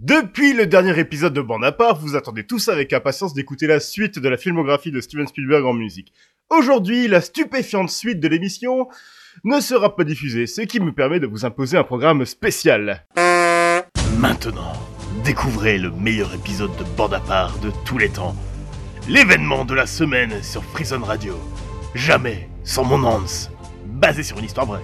Depuis le dernier épisode de Bande à part, vous attendez tous avec impatience d'écouter la suite de la filmographie de Steven Spielberg en musique. Aujourd'hui, la stupéfiante suite de l'émission ne sera pas diffusée, ce qui me permet de vous imposer un programme spécial. Maintenant, découvrez le meilleur épisode de Bande à part de tous les temps. L'événement de la semaine sur Prison Radio. Jamais sans mon Hans. Basé sur une histoire vraie.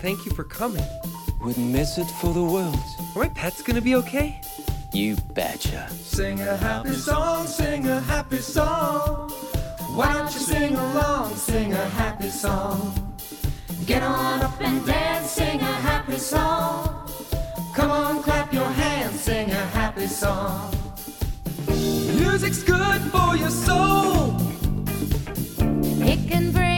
Thank you for coming. Wouldn't miss it for the world. Are my pets gonna be okay? You betcha. Sing a happy song, sing a happy song. Why don't you sing along, sing a happy song? Get on up and dance, sing a happy song. Come on, clap your hands, sing a happy song. Music's good for your soul. It can bring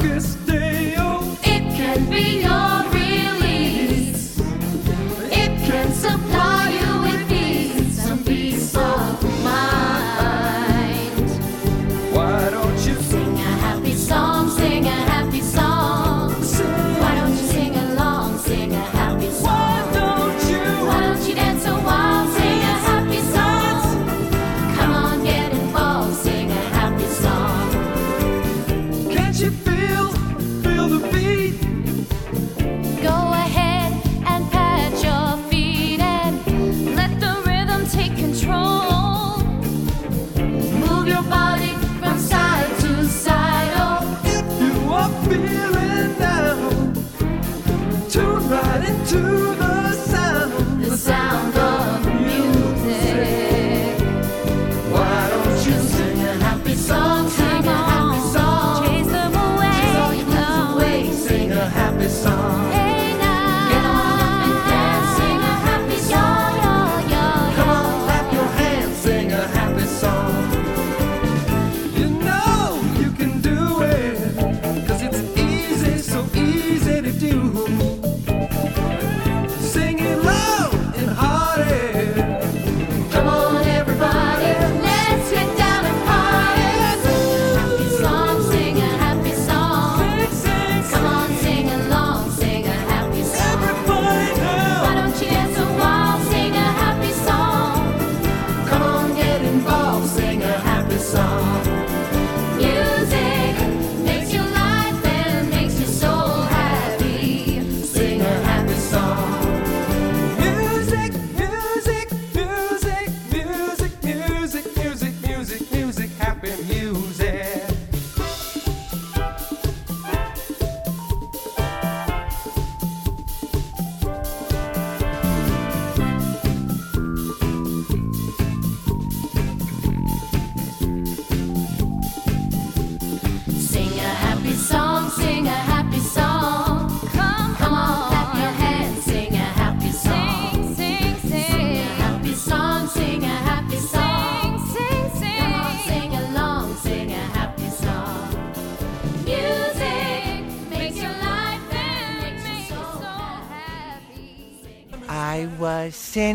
darkest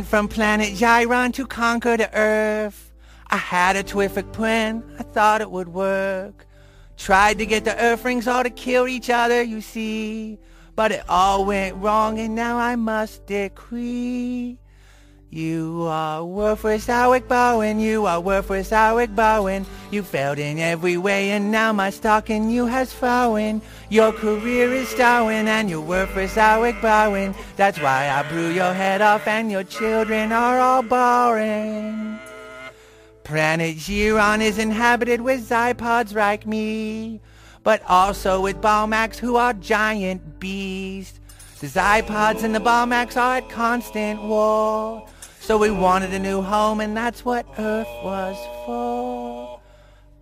from planet Gyron to conquer the Earth. I had a terrific plan, I thought it would work. Tried to get the Earth rings all to kill each other, you see. But it all went wrong, and now I must decree. You are worthless, Alec Baldwin. You are worthless, Alec Baldwin. You failed in every way, and now my stock in you has fallen. Your career is stalling, and you're worthless, Alec Baldwin. That's why I blew your head off, and your children are all boring. Planet Giron is inhabited with Zypods like me, but also with Balmax who are giant beasts. The Zypods and the Balmax are at constant war. So we wanted a new home and that's what Earth was for.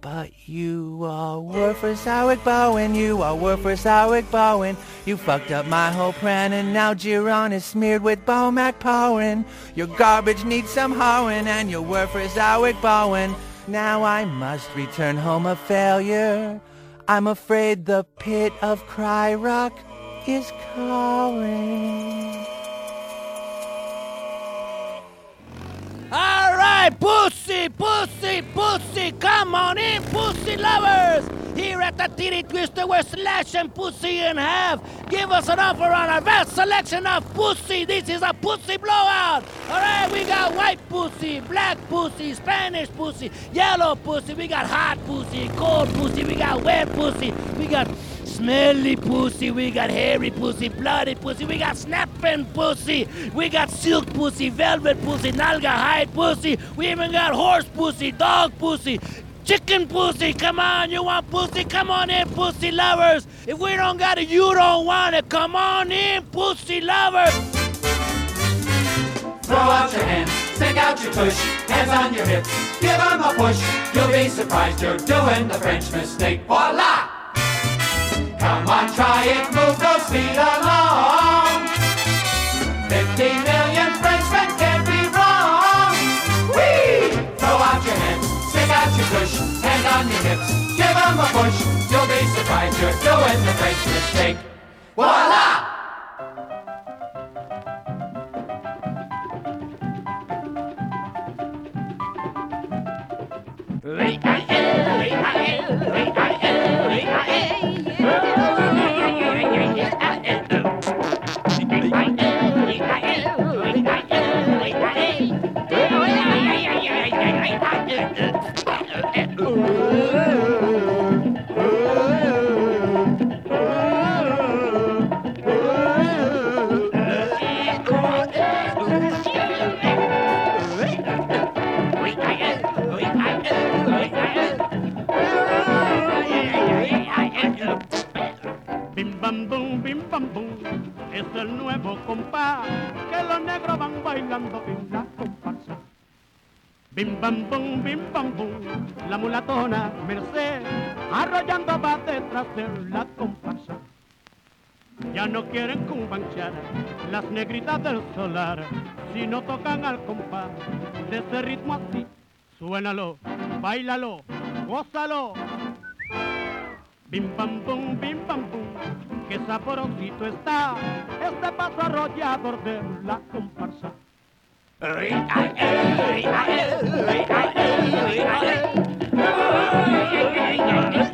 But you are worthless, Alec Baldwin. You are worthless, Alec Baldwin. You fucked up my whole plan, and now Giron is smeared with Bomac pollen. Your garbage needs some hoeing, and you're worthless, Alec Baldwin. Now I must return home a failure. I'm afraid the pit of Cry Rock is calling. All right! pussy, pussy, pussy, come on in, pussy lovers. Here at the Titty Twister, we're slashing pussy in half. Give us an offer on our vast selection of pussy. This is a pussy blowout. All right, we got white pussy, black pussy, Spanish pussy, yellow pussy. We got hot pussy, cold pussy. We got wet pussy. We got smelly pussy, we got hairy pussy, bloody pussy, we got snapping pussy, we got silk pussy, velvet pussy, Naugahyde pussy, we even got horse pussy, dog pussy, chicken pussy. Come on, you want pussy? Come on in, pussy lovers. If we don't got it, you don't want it. Come on in, pussy lovers. Throw out your hands, stick out your tush, hands on your hips, give 'em a push. You'll be surprised you're doing the French mistake. Voila! Come on, try it, move those feet along. Fifty million Frenchmen can't be wrong. Whee! Throw out your hands, stick out your push, hand on your hips, give 'em a push. You'll be surprised you're doing the French mistake. Voila! Bim Bim bam boom, bim bam boom, la mulatona Merced arrollando va detrás de la comparsa. Ya no quieren cumbanchar las negritas del solar si no tocan al compás de ese ritmo así. Suénalo, bailalo, gózalo. Bim bam bum, bim bam bum, qué saborosito está este paso arrollador de la comparsa. Re-I-A, re-I-A, re-I-A, re-I-A. Re-I-A, re-I-A. Re-I-A. Re-I-A. Re-I-A. Re-I-A. Re-I-A. Re-I-A.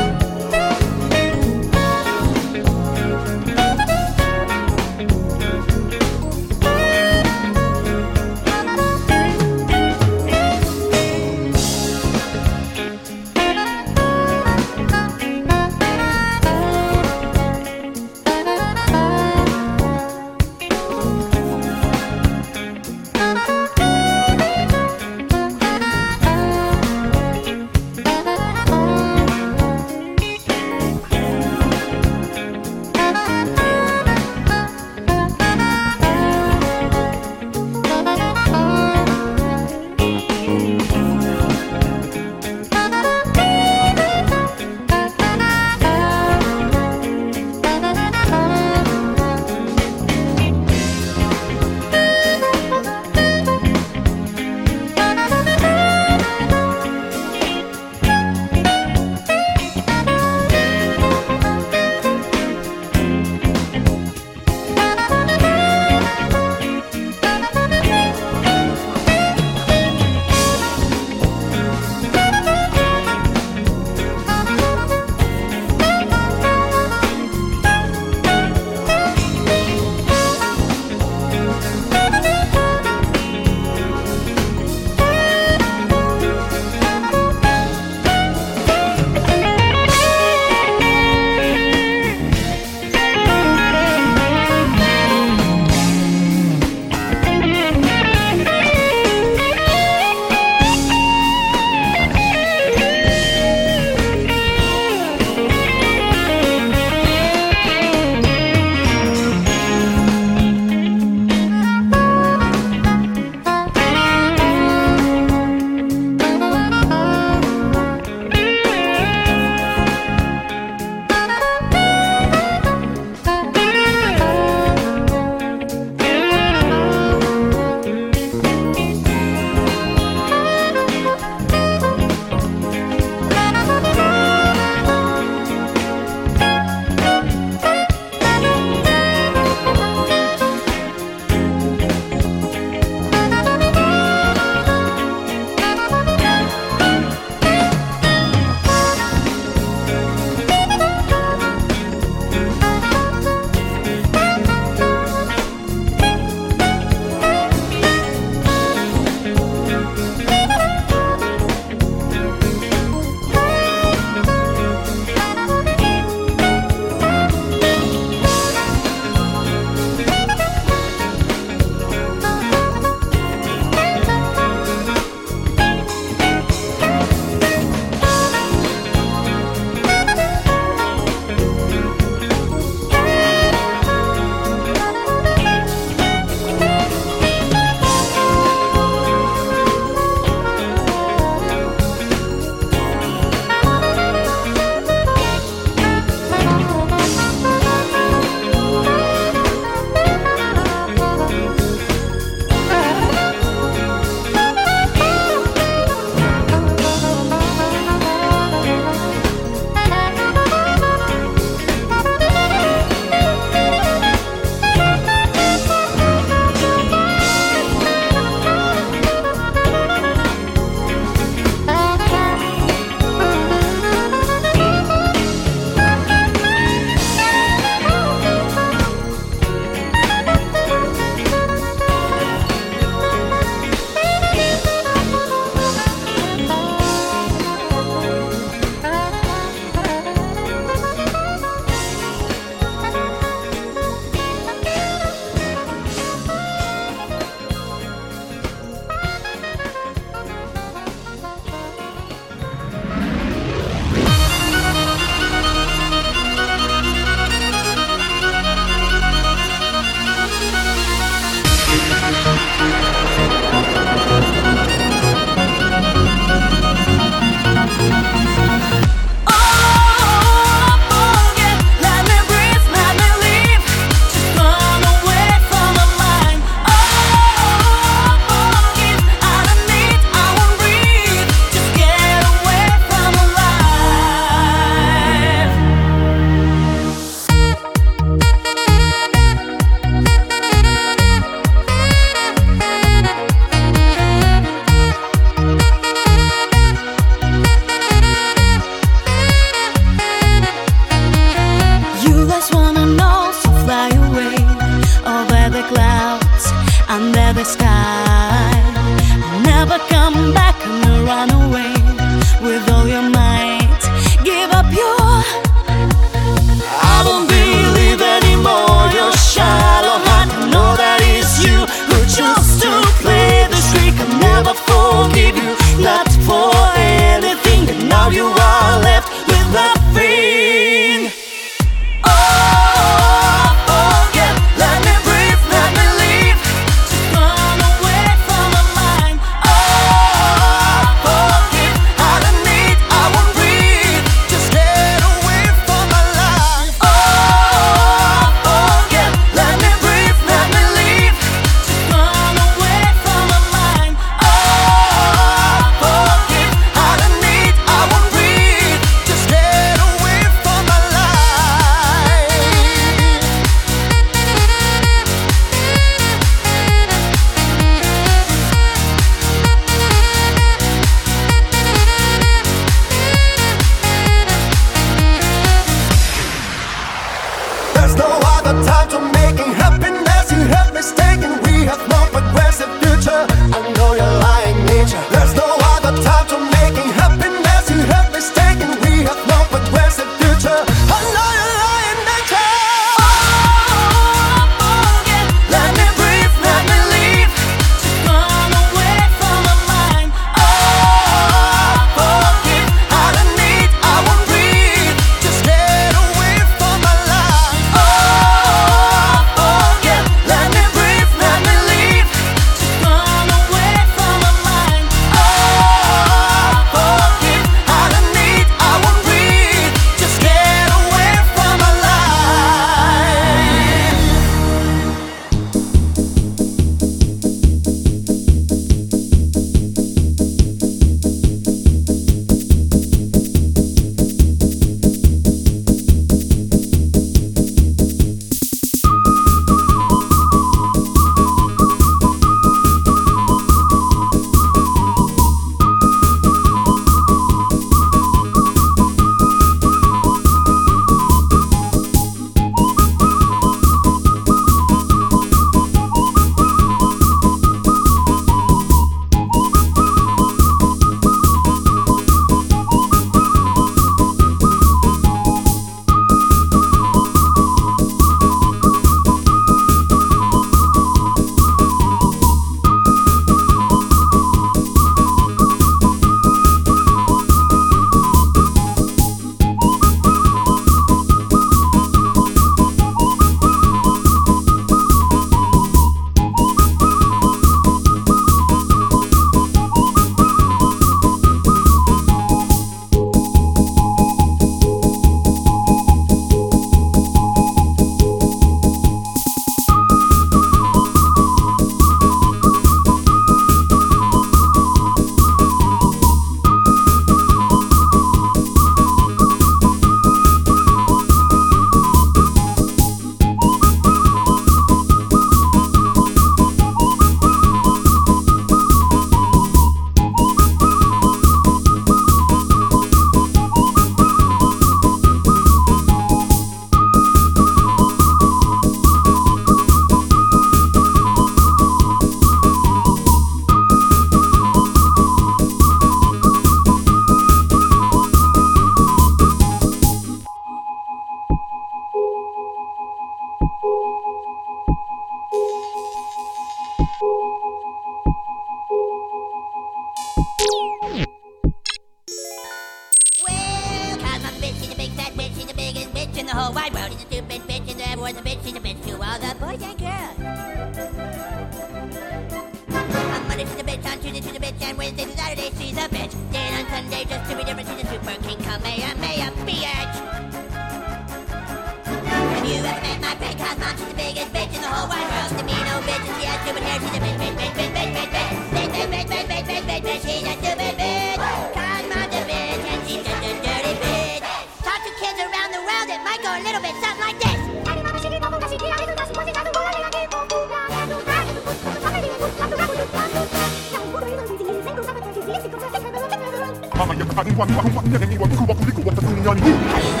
아니 완 완 완전히 완 그거 그리고 왔다 그냥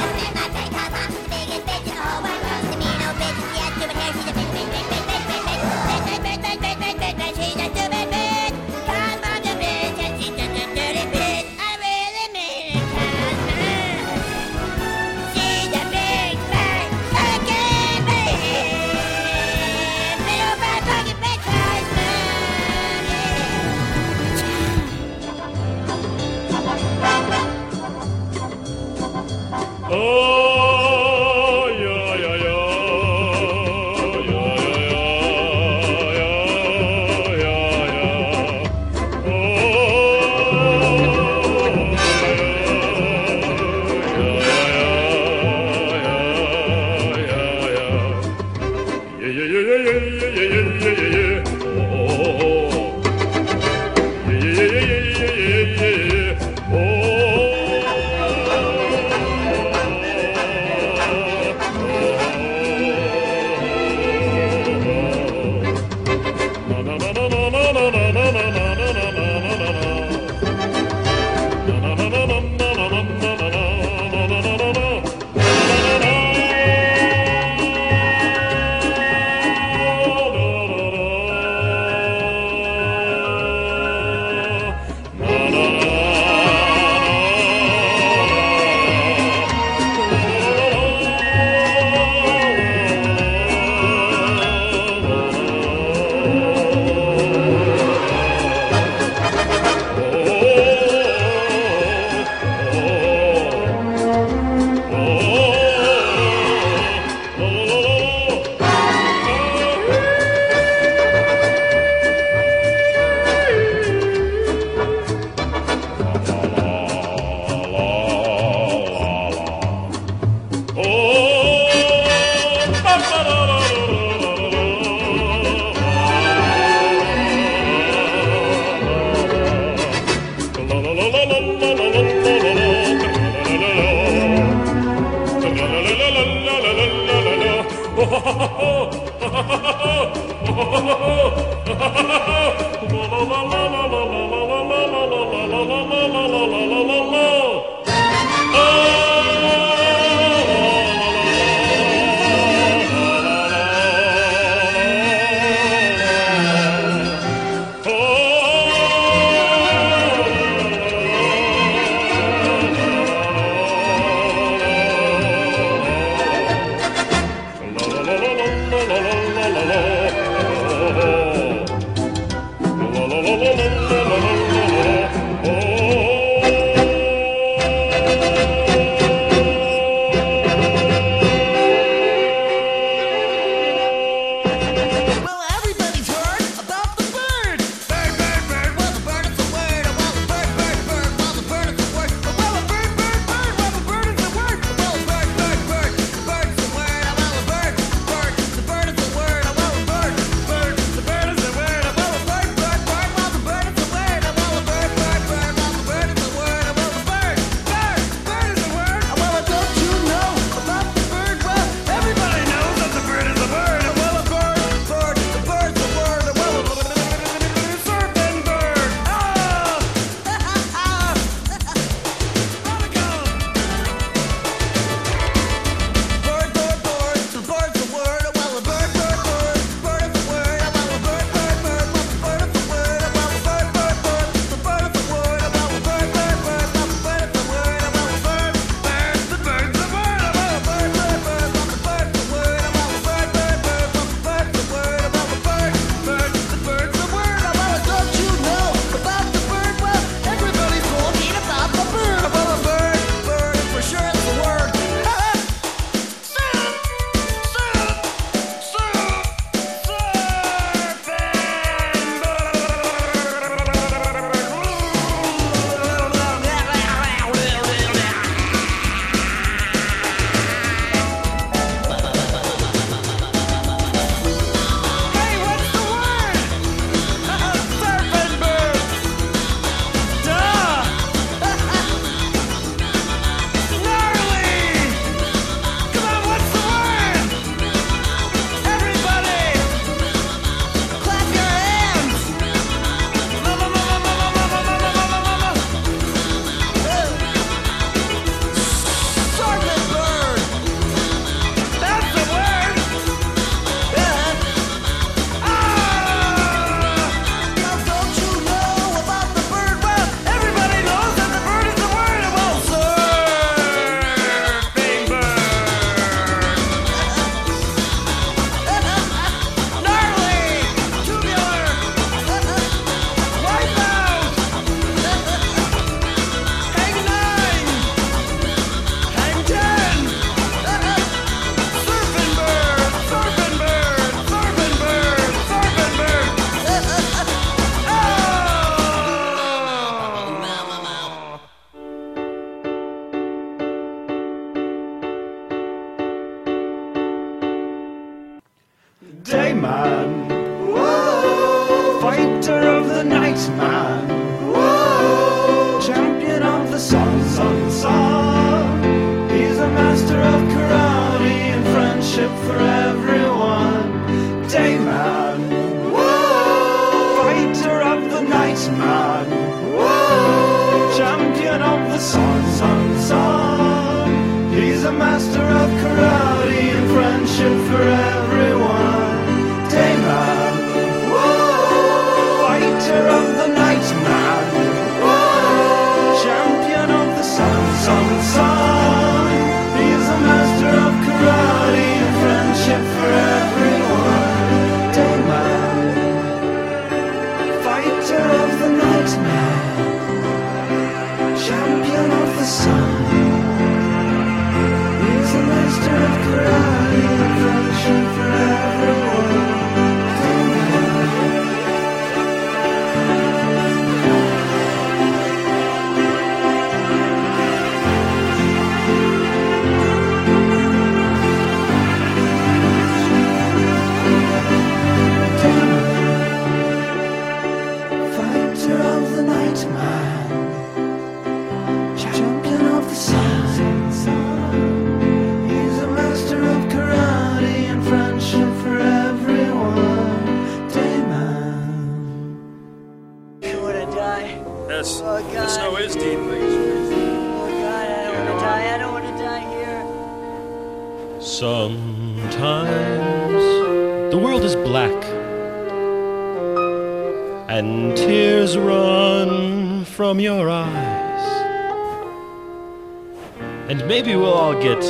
get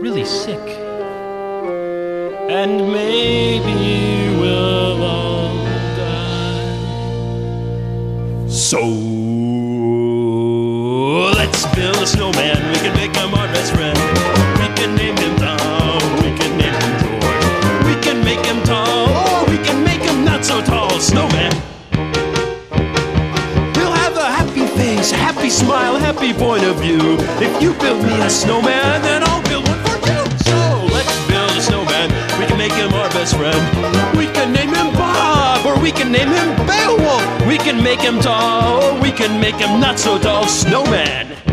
really sick. And maybe we'll all die. So make him not so dull snowman.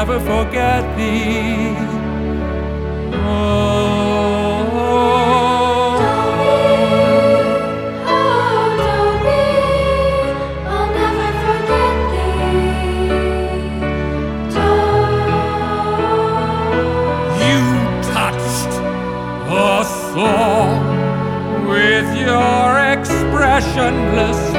never forget thee. Oh, oh I'll never forget thee. You touched soul with your expressionless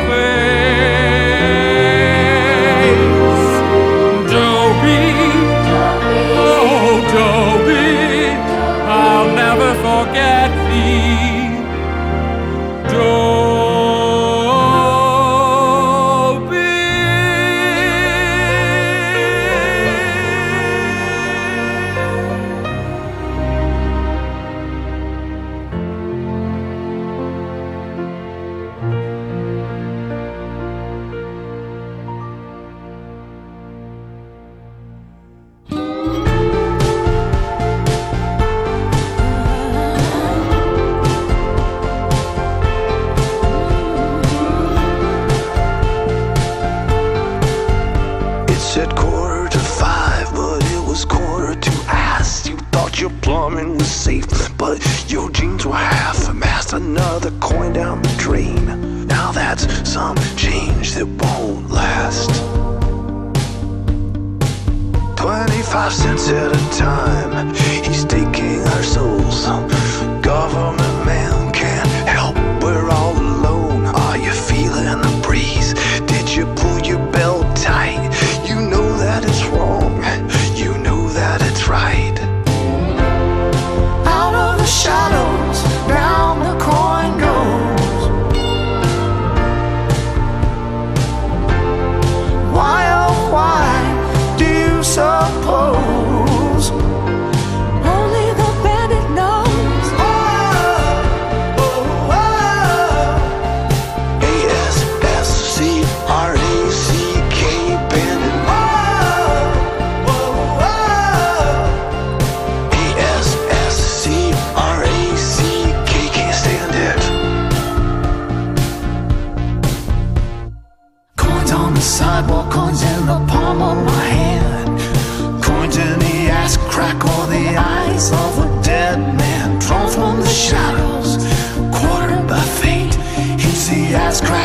some change that won't last. 25 cents at a time, he's taking our souls. Government. Palm of my hand. Coins in the ass crack or the eyes of a dead man drawn from the shadows, quartered by fate. He's the ass crack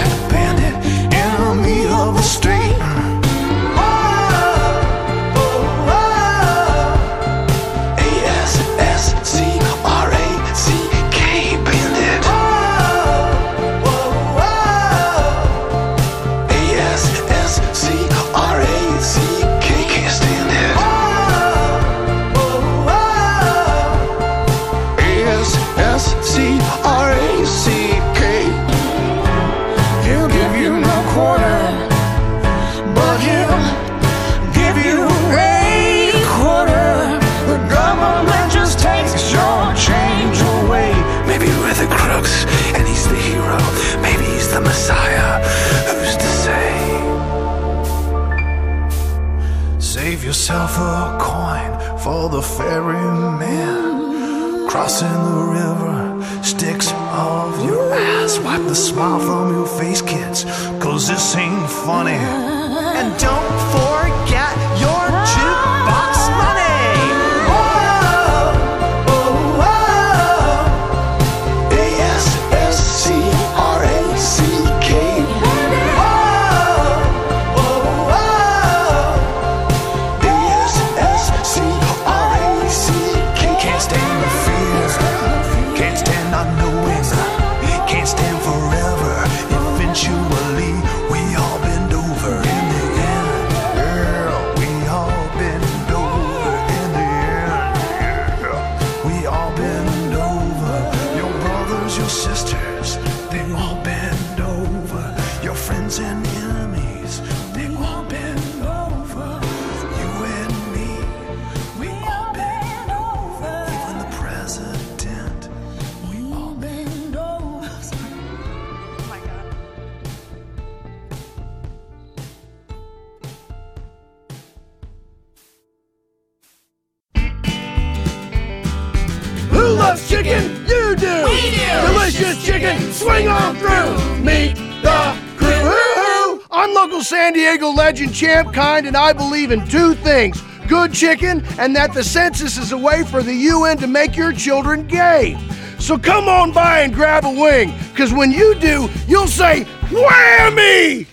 Crossing the river, sticks of your ass. Wipe the smile from your face, kids Cause this ain't funny. And don't Legend Champ Kind, and I believe in two things: good chicken, and that the census is a way for the UN to make your children gay. So come on by and grab a wing, because when you do, you'll say whammy.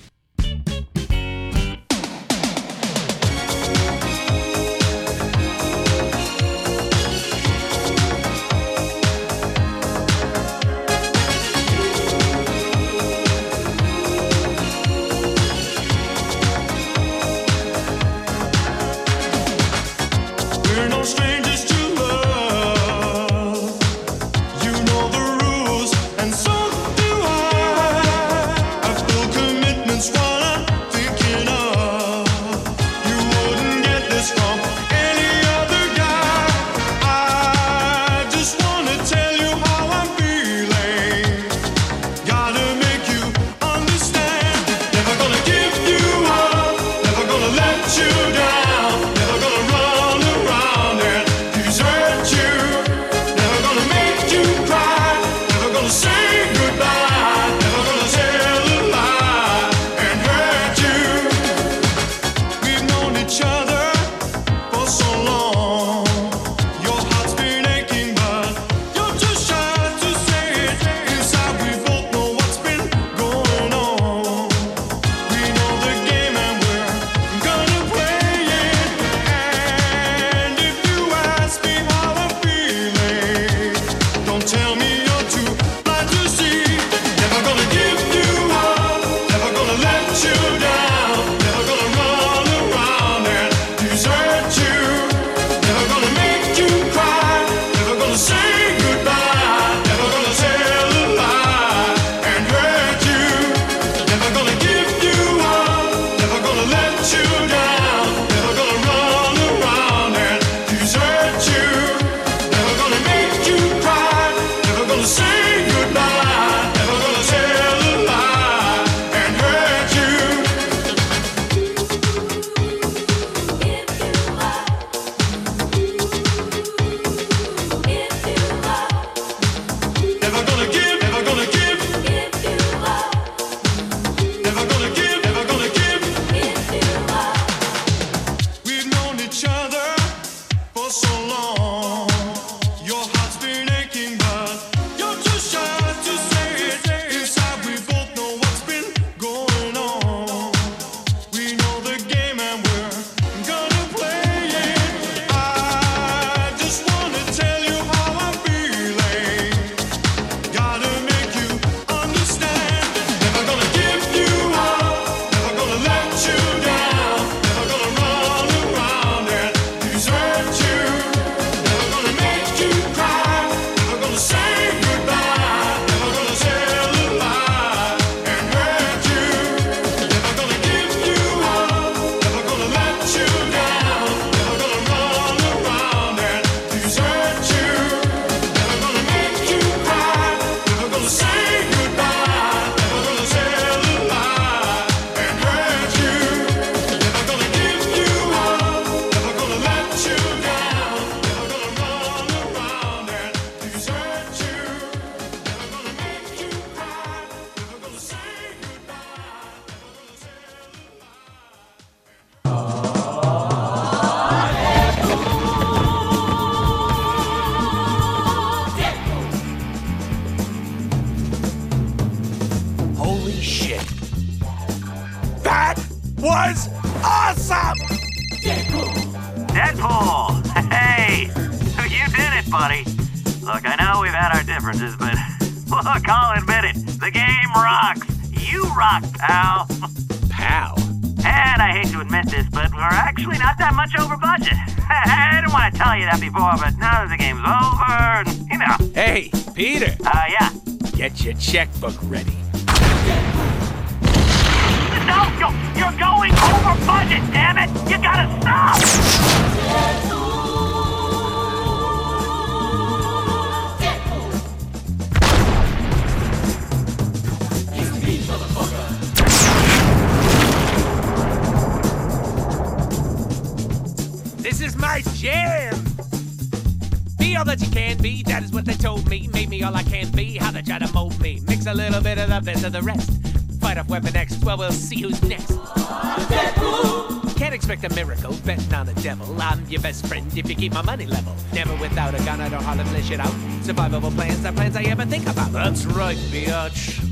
keep my money level. Never without a gun, I don't hardly flesh it out. Survivable plans are plans I ever think about. That's right, biatch.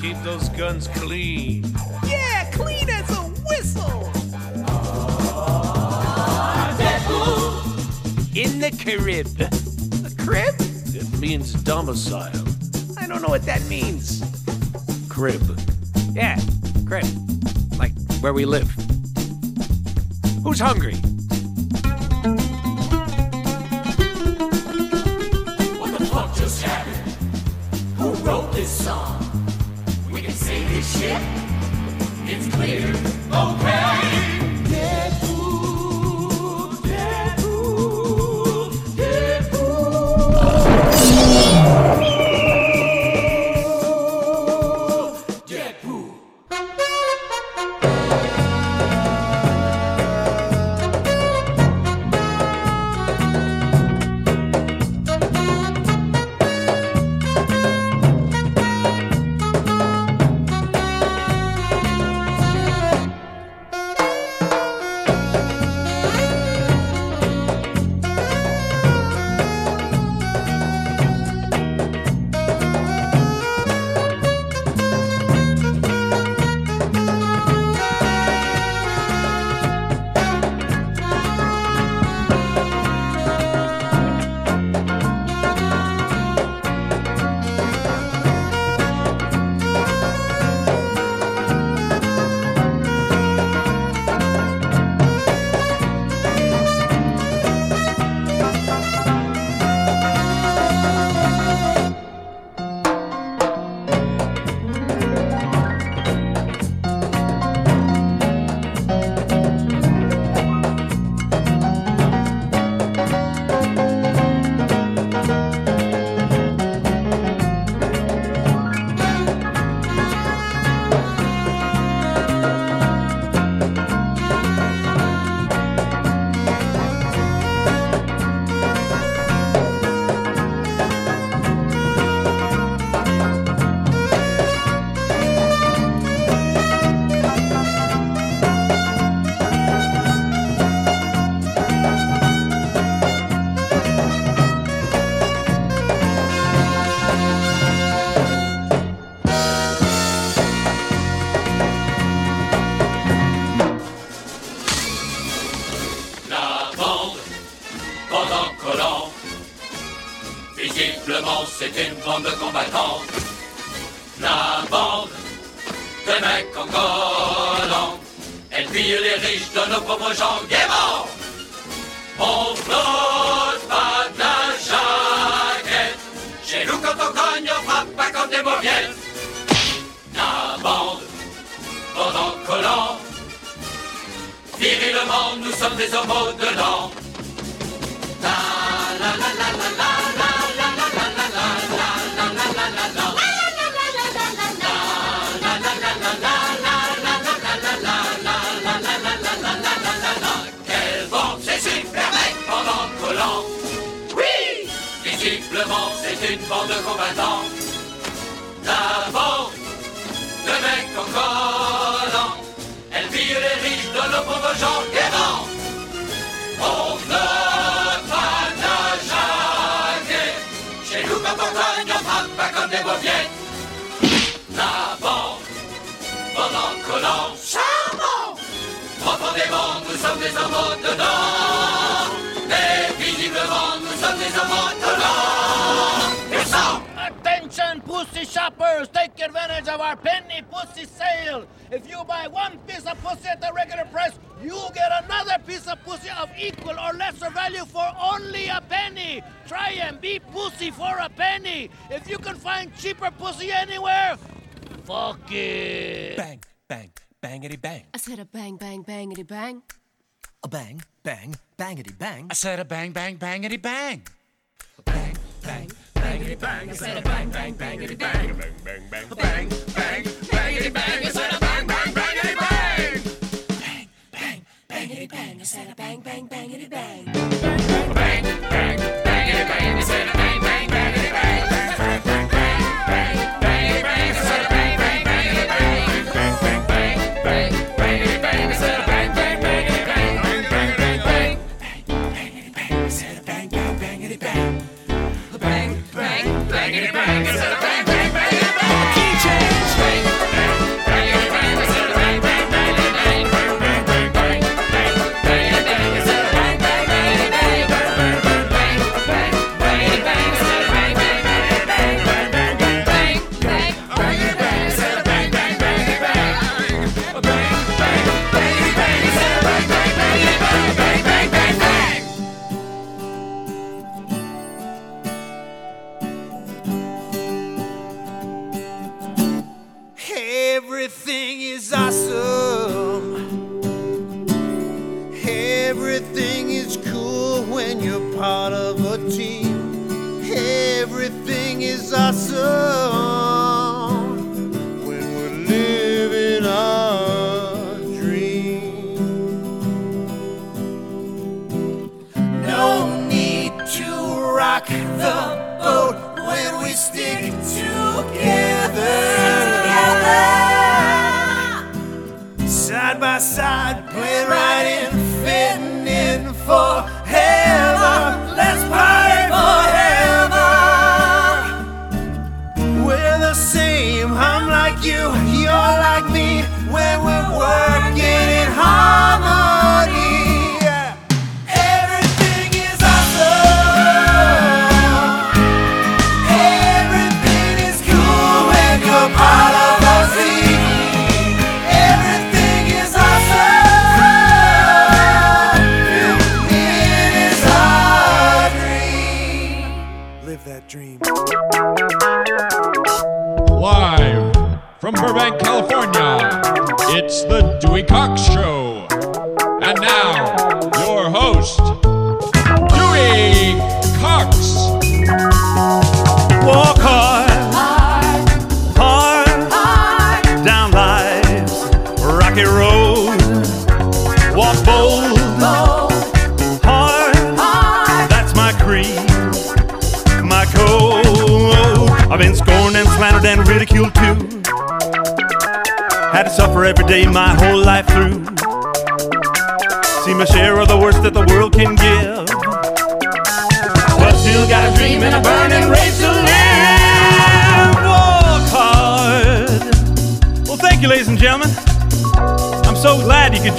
Keep those guns clean. Yeah, clean as a whistle. In the crib. A crib? It means domicile. I don't know what that means. Crib. Yeah, crib. Like where we live. Who's hungry? regular price, you get another piece of pussy of equal or lesser value for only a penny. Try and be pussy for a penny. If you can find cheaper pussy anywhere, fuck it. Bang, bang, bangity bang. I said a bang, bang, bangity bang. A bang, bang, bangity bang. I said a bang, bang, bangity bang. Bang, bang, bangity bang. I said a bang, bang, bangity bang. Bang, bang, bang, bang, bangity bang. said a bang, bang, bangity bang.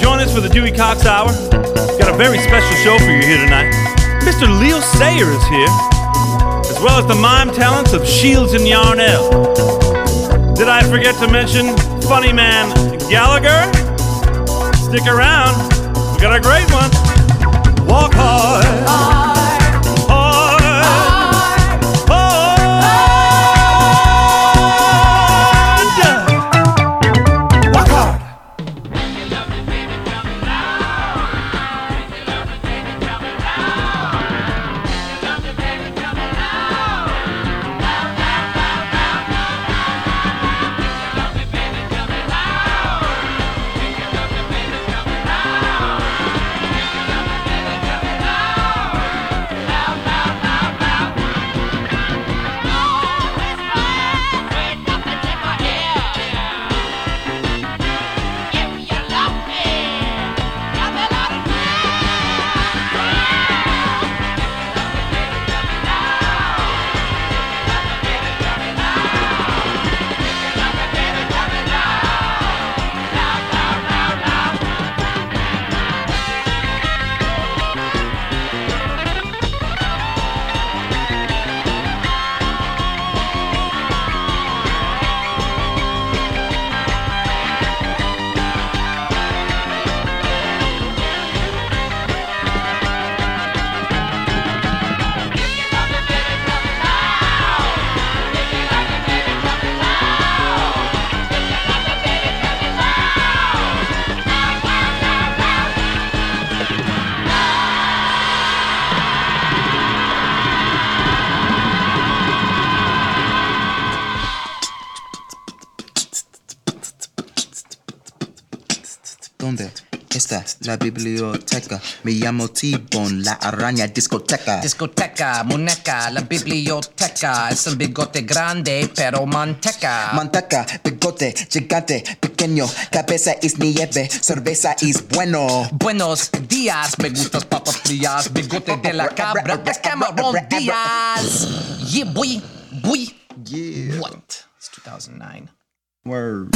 Join us for the Dewey Cox Hour. Got a very special show for you here tonight. Mr. Leo Sayer is here, as well as the mime talents of Shields and Yarnell. Did I forget to mention Funny Man Gallagher? Stick around, we got a great one. Walk hard. La biblioteca? Me llamo T-Bone, la araña discoteca. Discoteca, muñeca, la biblioteca. Es un bigote grande, pero manteca. Manteca, bigote, gigante, pequeño, cabeza es nieve, cerveza es bueno. Buenos días, me gustas papas frías, bigote de la cabra, es Cameron Díaz. Yeah, boy, boy. Yeah. What? It's 2009. Word.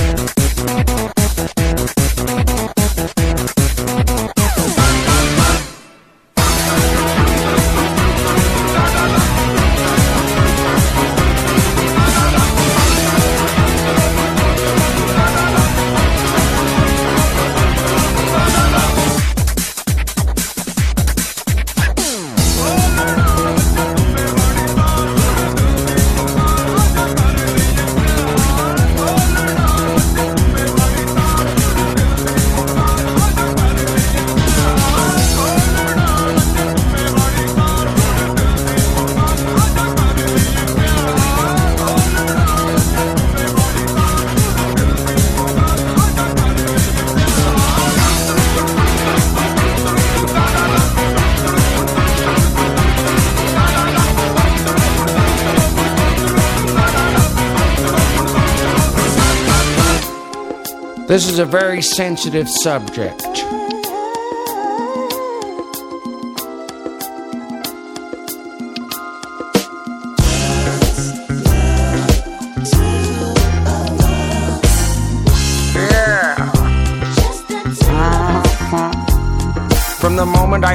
This is a very sensitive subject.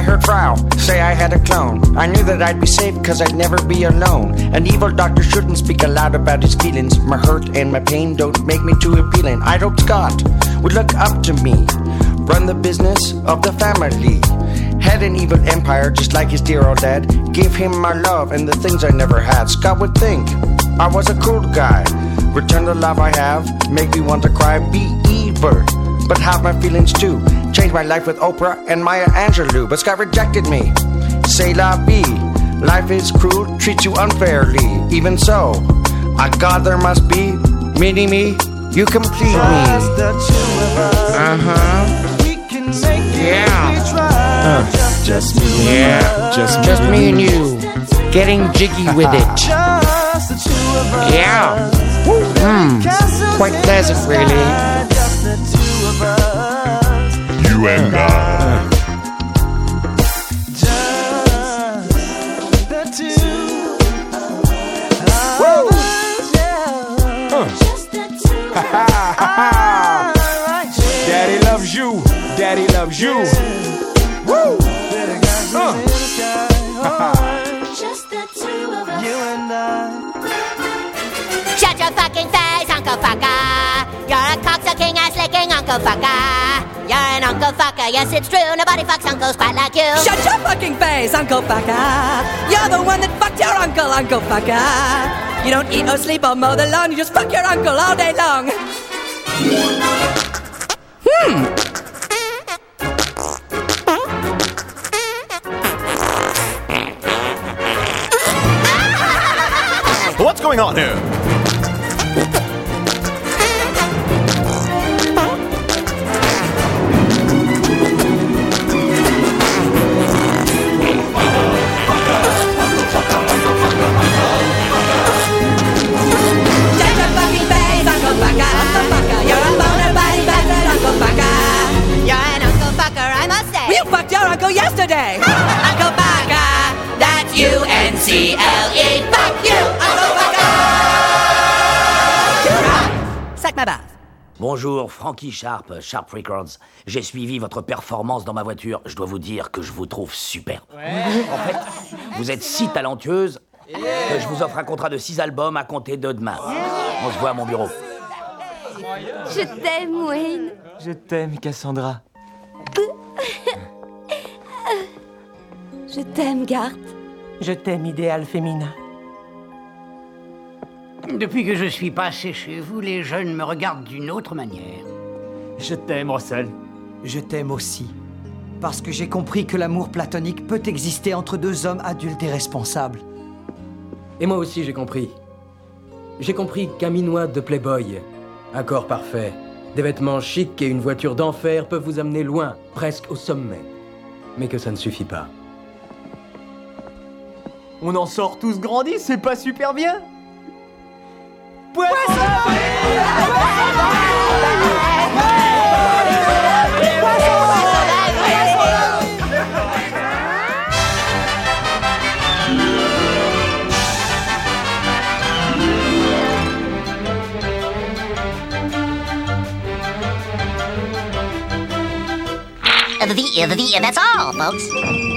Heard say I had a clone, I knew that I'd be safe cause I'd never be alone. An evil doctor shouldn't speak aloud about his feelings. My hurt and my pain don't make me too appealing. I hoped Scott would look up to me, run the business of the family. Had an evil empire just like his dear old dad. Give him my love and the things I never had. Scott would think I was a cool guy. Return the love I have, make me want to cry. Be evil, but have my feelings too. Changed my life with Oprah and Maya Angelou, but Scott rejected me. Say la vie, life is cruel, treats you unfairly. Even so, I God there must be, mini me, you complete me. Uh huh. Yeah. Uh, just me. Yeah. Just, just me and you. Getting jiggy with it. Yeah. Hmm. Quite pleasant, really. You and I. Daddy loves you. Daddy loves you. Woo! Uh. Shut your fucking face, Uncle Fucker. You're a cocksucking ass licking Uncle Fucker. You're an Uncle Fucker, yes it's true. Nobody fucks uncles quite like you. Shut your fucking face, Uncle Fucker. You're the one that fucked your uncle, Uncle Fucker. You don't eat or sleep or mow the lawn, you just fuck your uncle all day long. Hmm. What's going on here? Bonjour, Frankie Sharp, Sharp Records. J'ai suivi votre performance dans ma voiture. Je dois vous dire que je vous trouve super. En fait, vous êtes si talentueuse que je vous offre un contrat de 6 albums à compter de demain. On se voit à mon bureau. Je t'aime, Wayne. Je t'aime, Cassandra. Je t'aime, Gart. Je t'aime, idéal féminin. Depuis que je suis passé chez vous, les jeunes me regardent d'une autre manière. Je t'aime, Russell. Je t'aime aussi. Parce que j'ai compris que l'amour platonique peut exister entre deux hommes adultes et responsables. Et moi aussi, j'ai compris. J'ai compris qu'un minois de Playboy, un corps parfait, Des vêtements chics et une voiture d'enfer peuvent vous amener loin, presque au sommet. Mais que ça ne suffit pas. On en sort tous grandis, c'est pas super bien The, the, the, that's all, folks.